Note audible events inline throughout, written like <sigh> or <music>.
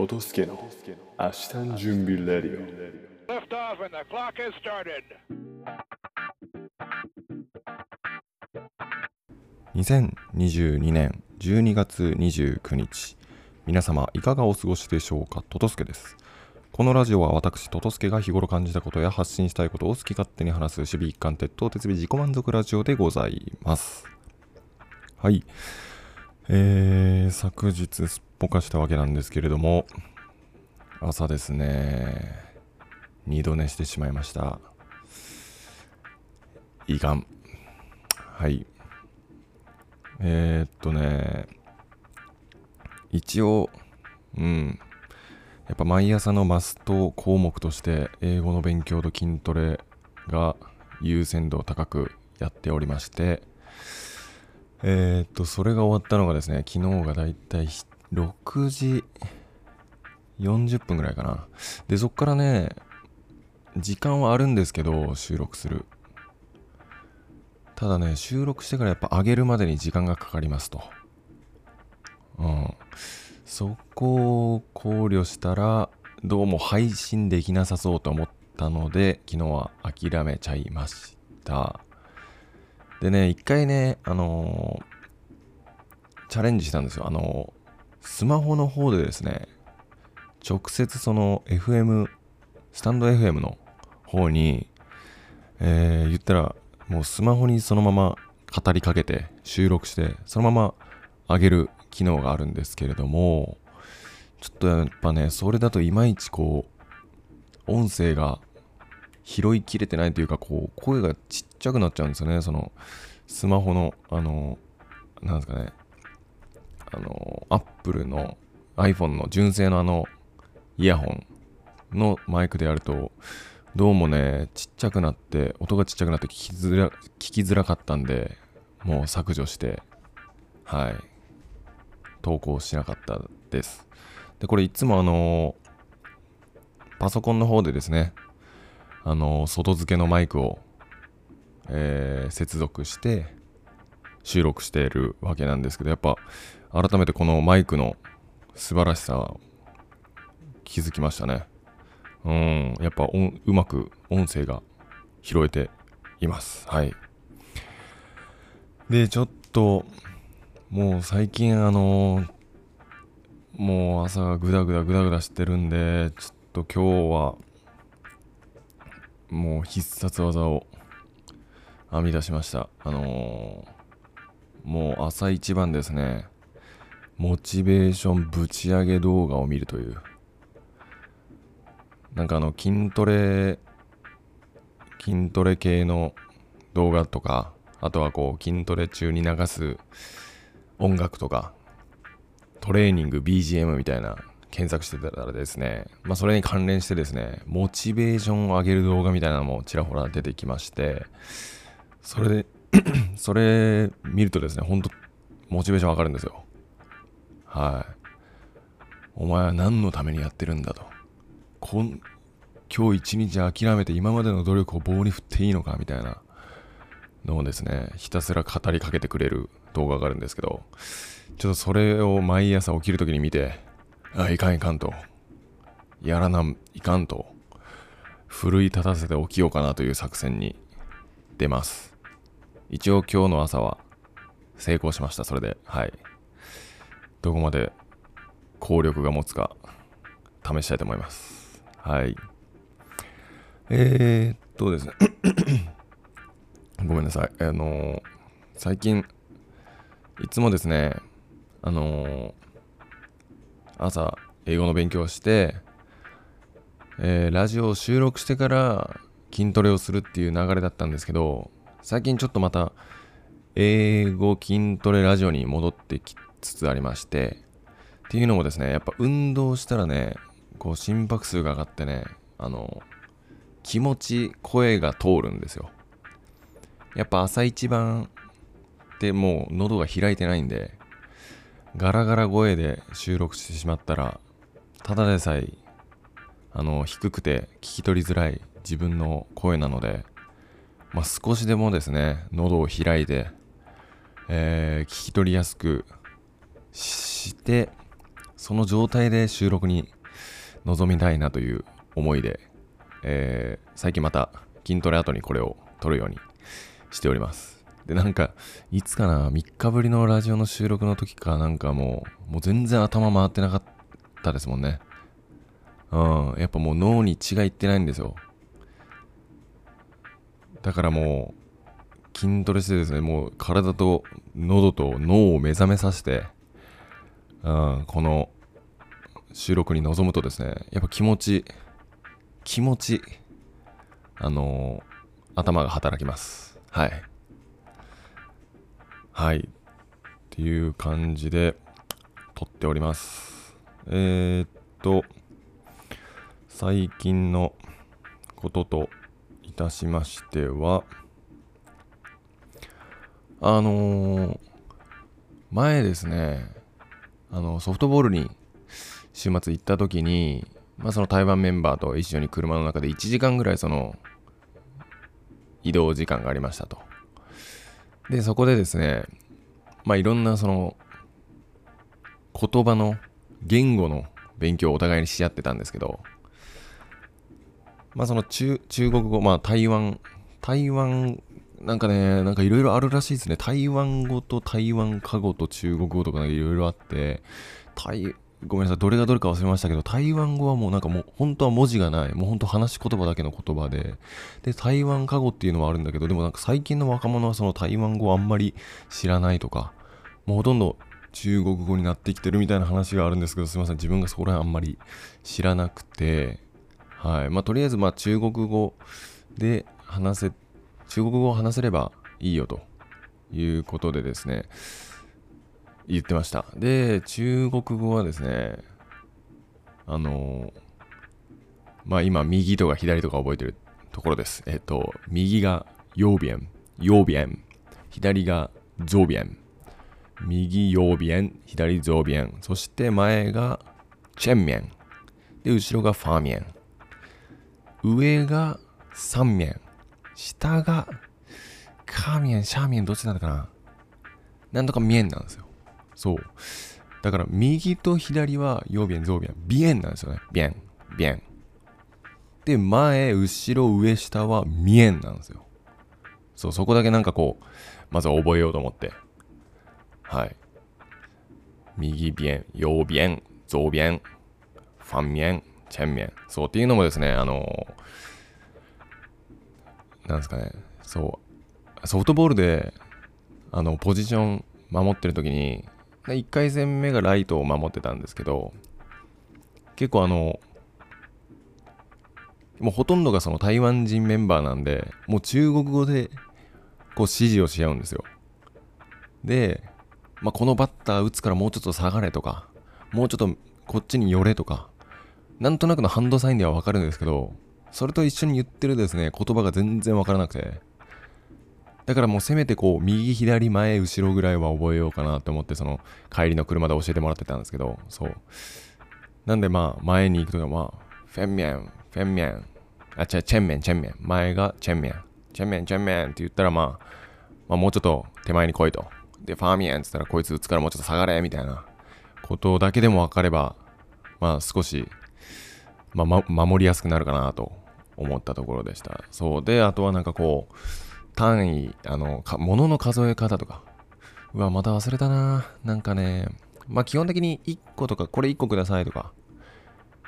トトスケの明日の準備レディオ。Lift off and the clock has started. 2022年12月29日。皆様いかがお過ごしでしょうか？トトスケです。このラジオは私トトスケが日頃感じたことや発信したいことを好き勝手に話す守備一貫鉄頭鉄尾自己満足ラジオでございます。はい。えー、昨日すっぽかしたわけなんですけれども朝ですね二度寝してしまいました。いかん。はい。えー、っとね一応うん。やっぱ毎朝のマスト項目として英語の勉強と筋トレが優先度を高くやっておりましてえー、っとそれが終わったのがですね昨日がだいたい6時40分ぐらいかな。でそっからね時間はあるんですけど収録する。ただね収録してからやっぱ上げるまでに時間がかかりますと。うん。そこを考慮したらどうも配信できなさそうと思ったので昨日は諦めちゃいました。でね一回ねあのーチャレンジしたんですよ。あのースマホの方でですね直接その FM スタンド FM の方に、えー言ったらもうスマホにそのまま語りかけて収録してそのまま上げる機能があるんですけれどもちょっとやっぱねそれだといまいちこう音声が拾いきれてないというかこう声がちっちゃくなっちゃうんですよね。そのスマホのあのなんですかねあのアップルの iPhone の純正のあのイヤホンのマイクでやるとどうもねちっちゃくなって音がちっちゃくなって聞きづら聞きづらかったんでもう削除してはい。投稿しなかったです。でこれいつもあのパソコンの方でですねあの外付けのマイクを、えー接続して収録しているわけなんですけどやっぱ改めてこのマイクの素晴らしさ気づきましたね。うんやっぱうまく音声が拾えています。はい。でちょっともう最近あのもう朝がグダグダグダグダしてるんでちょっと今日はもう必殺技を編み出しました。あのーもう朝一番ですね。モチベーションぶち上げ動画を見るという。なんかあの筋トレ筋トレ系の動画とかあとはこう筋トレ中に流す音楽とかトレーニング BGM みたいな検索してたらですね。まあそれに関連してですねモチベーションを上げる動画みたいなのもちらほら出てきましてそれで <clears throat> それ見るとですねほんとモチベーション上がるんですよ。はい。お前は何のためにやってるんだと。こん今日一日諦めて今までの努力を棒に振っていいのかみたいな。のをですねひたすら語りかけてくれる動画があるんですけどちょっとそれを毎朝起きるときに見てあいかんいかんと。やらないかんと。奮い立たせて起きようかなという作戦に出ます。一応今日の朝は成功しましたそれで。はい。どこまで効力が持つか試したいと思います。はい。えー、っとですね。ごめんなさい。あのー最近いつもですねあのー朝英語の勉強をして、えーラジオを収録してから筋トレをするっていう流れだったんですけど最近ちょっとまた英語筋トレラジオに戻ってきつつありましてっていうのもですねやっぱ運動したらねこう心拍数が上がってねあの気持ち声が通るんですよ。やっぱ朝一番ってもう喉が開いてないんでガラガラ声で収録してしまったらただでさえあの低くて聞き取りづらい自分の声なので、まあ、少しでもですね喉を開いて、えー聞き取りやすくしてその状態で収録に臨みたいなという思いで、えー最近また筋トレ後にこれを撮るようにしております。で、なんか、いつかな、3日ぶりのラジオの収録の時かなんかもう、もう全然頭回ってなかったですもんね。うん、やっぱもう脳に血がいってないんですよ。だからもう、筋トレしてですね、もう体と喉と脳を目覚めさせて、うん、この収録に臨むとですね、やっぱ気持ち、気持ち、あのー頭が働きます。はい。はい。っていう感じで撮っております。えー、っと、最近のことといたしましては、あのー前ですね、あの、ソフトボールに週末行った時に、まあその台湾メンバーと一緒に車の中で1時間ぐらいその移動時間がありましたと。で、そこでですね、まあいろんなその言葉の言語の勉強をお互いにし合ってたんですけど、まあその中中国語、まあ台湾、台湾、なんかね、なんかいろいろあるらしいですね。台湾語と台湾過語と中国語とかいろいろあって、台、ごめんなさい、どれがどれか忘れましたけど、台湾語はもうなんかもう本当は文字がない、もう本当話し言葉だけの言葉で、で、台湾過語っていうのはあるんだけど、でもなんか最近の若者はその台湾語をあんまり知らないとか、もうほとんど中国語になってきてるみたいな話があるんですけど、すみません、自分がそこら辺あんまり知らなくて、はい。まあ、とりあえず、まあ、中国語で話せ、中国語を話せればいいよということでですね、言ってました。で、中国語はですね、あのまあ今、右とか左とか覚えてるところです。えっと、右が右边、右边、左が左边、右右边、左左边、そして前が前面、で、後ろがファ面、上が三面、下が、カーミエン、シャーミエン、どっちなのかな？なんとかミエンなんですよ。そう。だから、右と左は、ヨービエン、ゾービエン、ビエンなんですよね。ビエン、ビエン。で、前、後ろ、上、下は、ミエンなんですよ。そう、そこだけなんかこう、まず覚えようと思って。はい。右ビエン、右ビエン、ゾービエン、ファンミエン、チェンミエン。そうっていうのもですね、あのーなんですかね、そう、ソフトボールで、あの、ポジション守ってる時に、1回戦目がライトを守ってたんですけど、結構あの、もうほとんどがその台湾人メンバーなんで、もう中国語でこう指示をし合うんですよ。で、まあ、このバッター打つからもうちょっと下がれとか、もうちょっとこっちに寄れとか、なんとなくのハンドサインではわかるんですけど、それと一緒に言ってるですね、言葉が全然わからなくて。だからもうせめてこう、右、左、前、後ろぐらいは覚えようかなと思って、その帰りの車で教えてもらってたんですけど、そう。なんでまあ、前に行くときはまあ、フェンミェン、フェンミェン、あ、違う、チェンメン、チェンメン。前がチェンメン。チェンメン、チェンメンって言ったらまあ、まあもうちょっと手前に来いと。で、ファーミエンって言ったらこいつ打つからもうちょっと下がれみたいなことだけでも分かれば、まあ少し、まあ、ま、守りやすくなるかなと思ったところでした。そう。で、あとはなんかこう、単位、あの、物の数え方とか。うわ、また忘れたな。なんかね、まあ基本的に1個とか、これ1個くださいとか、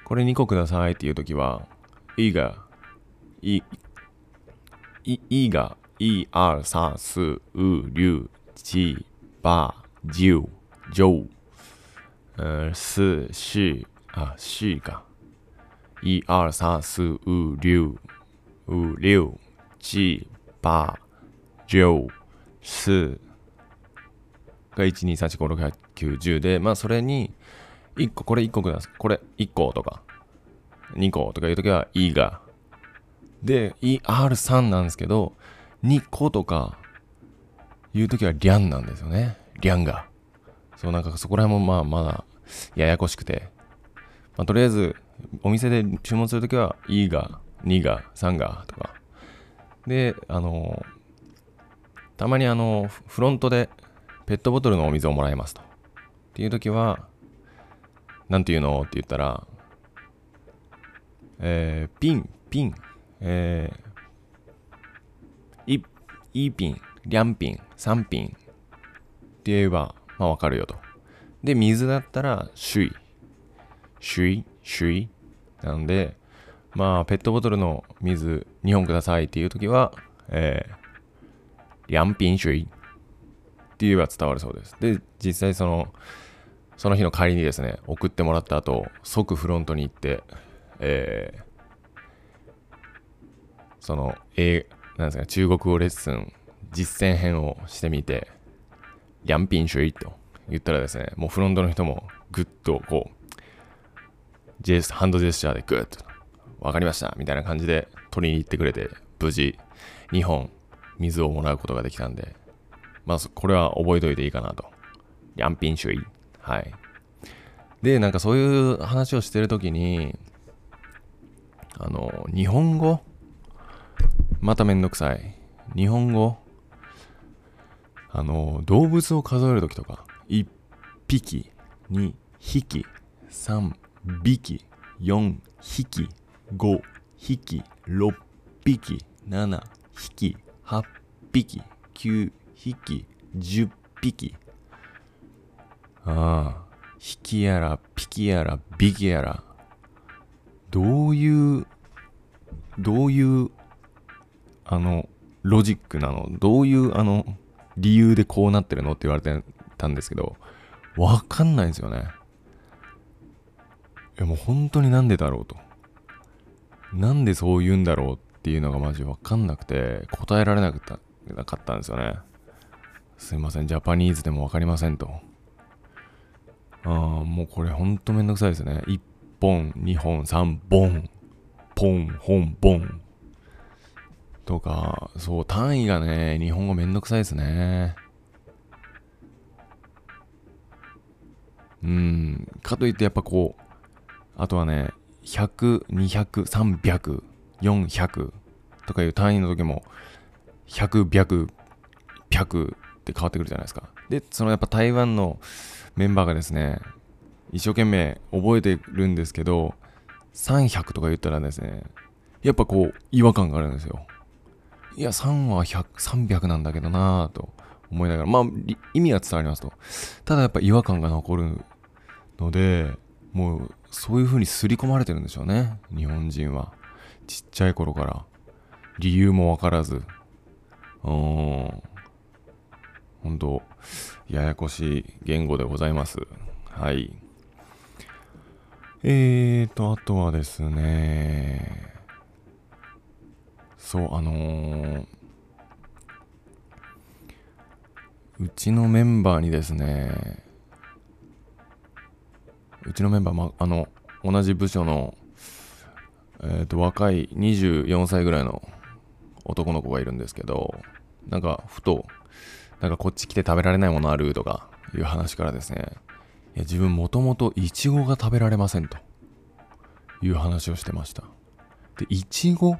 これ2個くださいっていうときは、いいが、い、い、いが、い、あ、さ、す、う、りゅう、ち、ば、じゅう、じょう、す、し、あ、しか。一二三四五六五六七八九四が1 2 3 4 5 6 7 9 10でまあそれに1個これ1個くださいこれ1個とか2個とかいうときは「い」がで ER3 なんですけど2個とかいうときは「りゃん」なんですよねりゃんがそうなんかそこら辺もまあまだややこしくてまあ、とりあえずお店で注文するときは「い」が「2」が「3」がとかであのたまにあのフロントでペットボトルのお水をもらえますとっていうときはなんていうのって言ったら、えー、ピン、ピン、えー、い、いピン、リャンピン、サンピンって言えば、まあわかるよと。で、水だったら、シュイ。シュイ、シュイ。なので、まあ、ペットボトルの水2本くださいっていうときは、えー、リャンピンシュイって言えば伝わるそうです。で、実際その、その日の帰りにですね、送ってもらった後、即フロントに行って、えー、その、えー、なんですか、中国語レッスン実践編をしてみて、リャンピンシュイと言ったらですね、もうフロントの人もぐっとこう、ジェスハンドジェスチャーでグッと、わかりましたみたいな感じで取りに行ってくれて、無事2本水をもらうことができたんで、まあ、これは覚えといていいかなと。リャンピンシュイ。はい。で、なんかそういう話をしてるときに、あの、日本語？まためんどくさい。日本語？あの、動物を数えるときとか、1匹、2匹、3匹、4匹、5匹、6匹、7匹、8匹、9匹、10匹。ああ、匹やら、匹やら、匹やら。どういう、どういう、あの、ロジックなの？どういう、あの、理由でこうなってるの？って言われてたんですけど、わかんないんですよね。いやもう本当になんでだろうと。なんでそう言うんだろうっていうのがマジわかんなくて、答えられなかったなかったんですよね。すいません、ジャパニーズでもわかりませんと。ああ、もうこれほんとめんどくさいですね。1本、2本、3本、ポン、本、ボン。とか、そう、単位がね、日本語めんどくさいですね。うん、かといってやっぱこう、あとはね、100、200、300、400とかいう単位の時も、100、100、100って変わってくるじゃないですか。で、そのやっぱ台湾のメンバーがですね、一生懸命覚えてるんですけど、300とか言ったらですね、やっぱこう、違和感があるんですよ。いや、3は100、300なんだけどなぁと思いながら、まあ、意味は伝わりますと。ただやっぱ違和感が残るので、もう、そういう風に刷り込まれてるんでしょうね。日本人は。ちっちゃい頃から。理由もわからず。うん。本当ややこしい言語でございます。はい。えーと、あとはですね、そう、あのー、うちのメンバーにですね、うちのメンバー、ま、あの、同じ部署の、えっ、ー、と、若い24歳ぐらいの男の子がいるんですけど、なんか、ふと、なんかこっち来て食べられないものあるとかいう話からですね、いや自分もともとイチゴが食べられませんという話をしてました。で、イチゴ？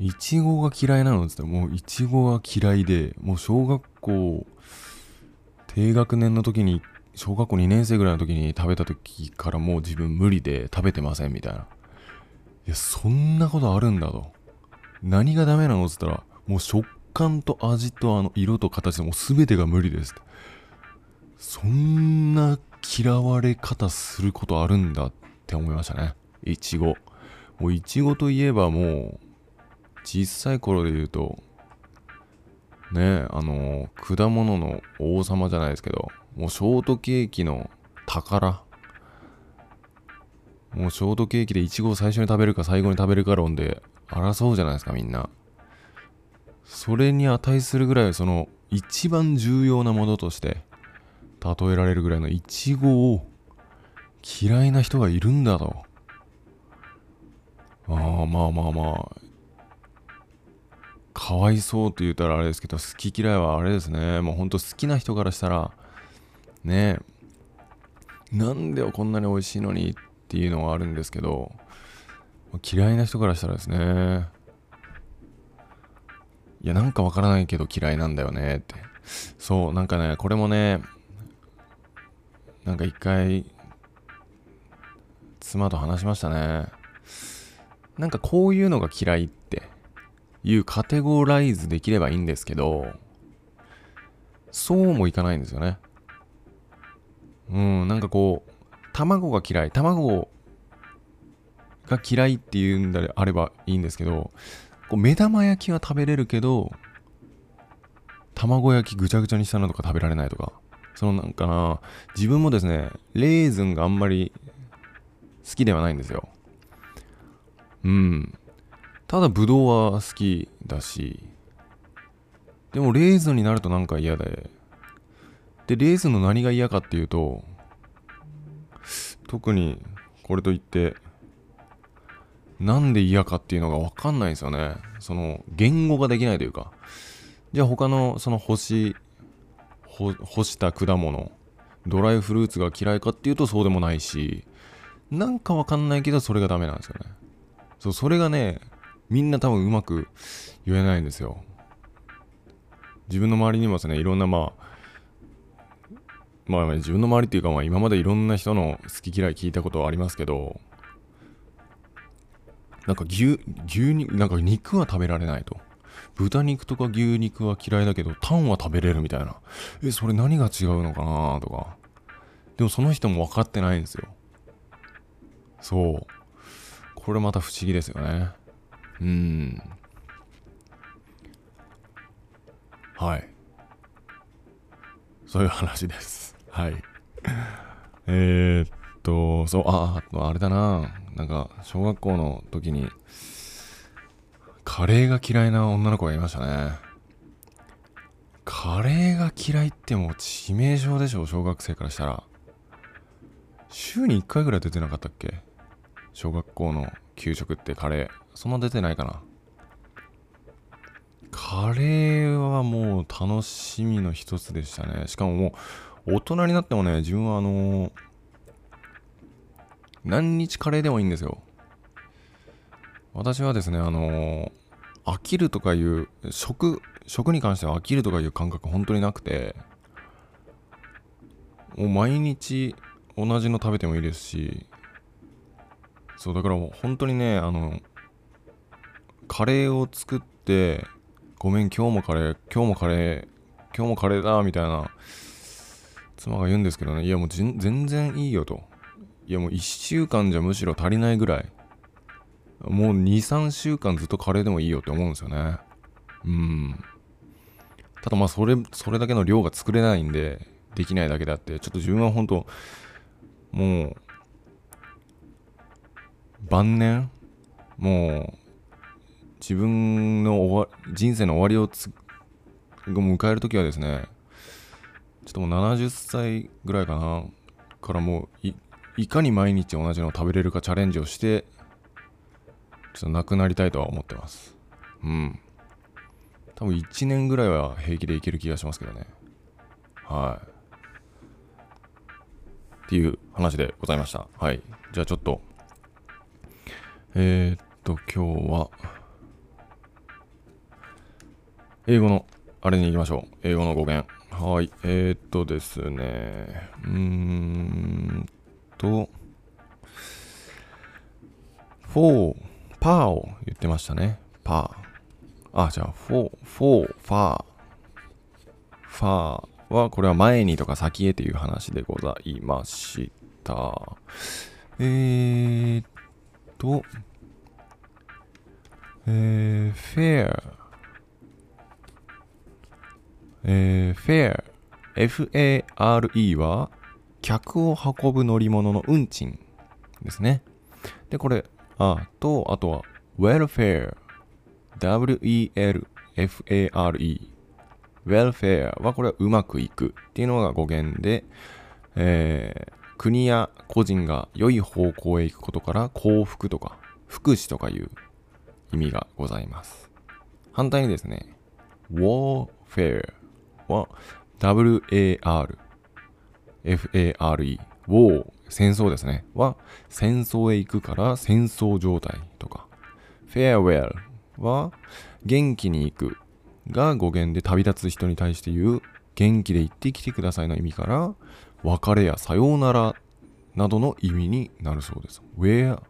イチゴが嫌いなのって言ったらもうイチゴが嫌いで、もう小学校低学年の時に、小学校2年生ぐらいの時に食べた時からもう自分無理で食べてませんみたいな。いや、そんなことあるんだと。何がダメなのって言ったら、もう食感と味とあの色と形でもう全てが無理ですそんな嫌われ方することあるんだって思いましたねいちごもういちごといえばもう小さい頃で言うとねあの果物の王様じゃないですけどもうショートケーキの宝もうショートケーキでいちごを最初に食べるか最後に食べるか論で争うじゃないですかみんなそれに値するぐらいその一番重要なものとして例えられるぐらいのイチゴを嫌いな人がいるんだと。ああ、まあまあまあ。かわいそうと言ったらあれですけど、好き嫌いはあれですね。もうほんと好きな人からしたら、ね、なんでこんなに美味しいのにっていうのはあるんですけど、嫌いな人からしたらですね、いや、なんかわからないけど嫌いなんだよねって。そう、なんかね、これもね、なんか一回、妻と話しましたね。なんかこういうのが嫌いっていうカテゴライズできればいいんですけど、そうもいかないんですよね。うん、なんかこう、卵が嫌い、卵が嫌いっていうんであればいいんですけど、こう目玉焼きは食べれるけど、卵焼きぐちゃぐちゃにしたのとか食べられないとか、そのなんかな、自分もですね、レーズンがあんまり好きではないんですよ。うん。ただ、ブドウは好きだし、でも、レーズンになるとなんか嫌で、で、レーズンの何が嫌かっていうと、特にこれといって、なんで嫌かっていうのがわかんないんですよね。その、言語ができないというか。じゃあ他の、その干し、干した果物、ドライフルーツが嫌いかっていうとそうでもないし、なんかわかんないけどそれがダメなんですよね。そう、それがね、みんな多分うまく言えないんですよ。自分の周りにもですね、いろんなまあ、まあ自分の周りっていうかまあ今までいろんな人の好き嫌い聞いたことはありますけど、なんか牛、牛肉、なんか肉は食べられないと。豚肉とか牛肉は嫌いだけど、タンは食べれるみたいな。え、それ何が違うのかなとか。でもその人も分かってないんですよ。そう。これまた不思議ですよね。うん。はい。そういう話です。はい。えー、っと、そう、あ、ああれだな。なんか、小学校の時に、カレーが嫌いな女の子がいましたね。カレーが嫌いってもう致命傷でしょ、小学生からしたら。週に1回ぐらい出てなかったっけ？小学校の給食ってカレー。そんな出てないかな。カレーはもう楽しみの一つでしたね。しかももう大人になってもね、自分はあのー何日カレーでもいいんですよ。私はですね、あのー飽きるとかいう、食、食に関しては飽きるとかいう感覚本当になくて、もう毎日同じの食べてもいいですし、そう、だからもう本当にね、あの、カレーを作って、ごめん、今日もカレー、今日もカレー、今日もカレーだ、みたいな、妻が言うんですけどね、いやもう全然いいよと。いやもう1週間じゃむしろ足りないぐらい。もう2、3週間ずっとカレーでもいいよって思うんですよね。うん。ただまあそれ、それだけの量が作れないんで、できないだけであって、ちょっと自分は本当もう、晩年もう、自分の終わ人生の終わりをつ迎えるときはですね、ちょっともう70歳ぐらいかな、からもうい、いかに毎日同じのを食べれるかチャレンジをして、ちょっとなくなりたいとは思ってます。うん。多分1年ぐらいは平気でいける気がしますけどね。はい。っていう話でございました。はい。じゃあちょっと、えー、っと、今日は、英語の、あれに行きましょう。英語の語源。はい。えー、っとですね、うーんと、フォー、パーを言ってましたね。パー。あ、じゃあ、フォー、フォー、ファー。ファーは、これは前にとか先へという話でございました。えーっと、えー、フェア。えー、フェア。F-A-R-E は、客を運ぶ乗り物の運賃ですね。で、これ、あと、あとは、welfare。W-E-L-F-A-R-E。welfare はこれはうまくいくっていうのが語源で、えー国や個人が良い方向へ行くことから幸福とか福祉とかいう意味がございます。反対にですね、warfare は W-A-R F-A-R-E war 戦争ですねは戦争へ行くから戦争状態とか farewell は元気に行くが語源で旅立つ人に対して言う元気で行ってきてくださいの意味から別れやさようならなどの意味になるそうです。where,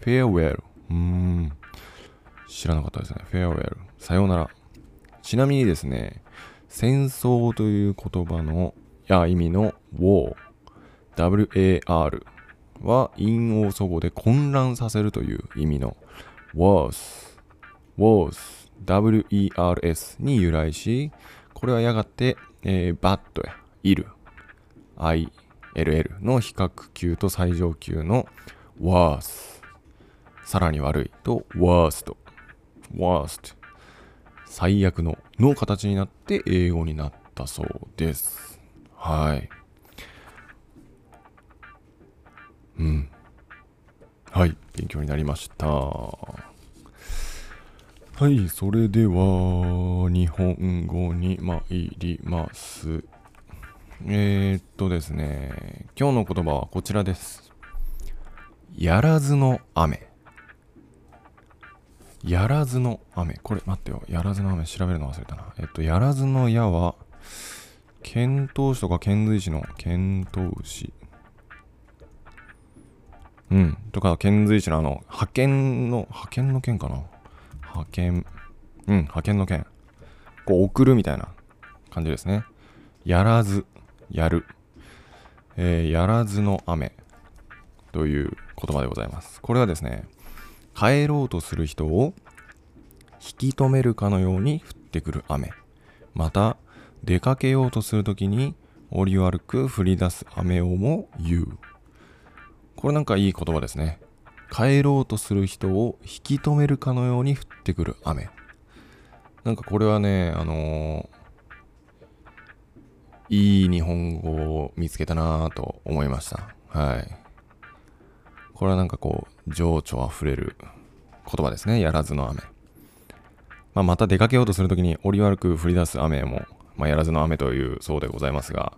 farewell。うーん。知らなかったですね。farewell。さようなら。ちなみにですね、戦争という言葉の、や意味の war、war は陰応祖語で混乱させるという意味の wars、wars、wers に由来し、これはやがて、えー、バッドや、いる、ill の比較級と最上級の worse、さらに悪いと worst、worst、最悪のの形になって英語になったそうです。はい。うん。はい、勉強になりました。はい、それでは、日本語に参ります。えー、っとですね、今日の言葉はこちらです。やらずの雨。やらずの雨。これ、待ってよ。やらずの雨調べるの忘れたな。えっと、やらずのやは、遣唐使とか遣隋使の遣唐使。うん。とか、遣隋使のあの、派遣の、派遣の剣かな派遣。うん、派遣の剣。こう、送るみたいな感じですね。やらず、やる。えーやらずの雨という言葉でございます。これはですね、帰ろうとする人を引き止めるかのように降ってくる雨。また、出かけようとするときに折り悪く降り出す雨をも言う。これなんかいい言葉ですね。帰ろうとする人を引き止めるかのように降ってくる雨。なんかこれはね、あのーいい日本語を見つけたなぁと思いました。はい。これはなんかこう、情緒あふれる言葉ですね。やらずの雨。まあ、また出かけようとするときに折り悪く降り出す雨も、まあ、やらずの雨というそうでございますが、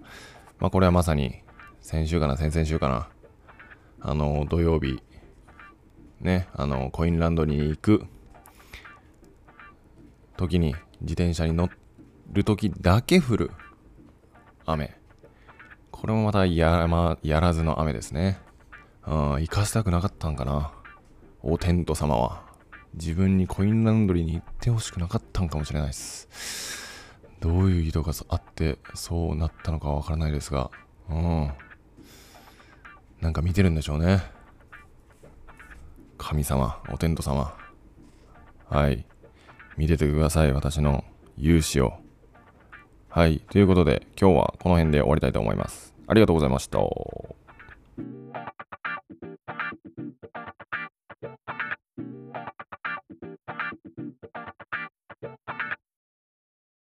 まあ、これはまさに先週かな、先々週かな。あの、土曜日、ね、あの、コインランドに行く時に自転車に乗る時だけ降る雨。これもまたや,、まあ、やらずの雨ですね。うん、行かせたくなかったんかな。お天道様は。自分にコインランドリーに行ってほしくなかったんかもしれないです。どういう意図があってそうなったのかわからないですが、うん。なんか見てるんでしょうね。神様、お天道様。はい。見ててください、私の勇姿を。はい。ということで、今日はこの辺で終わりたいと思います。ありがとうございました。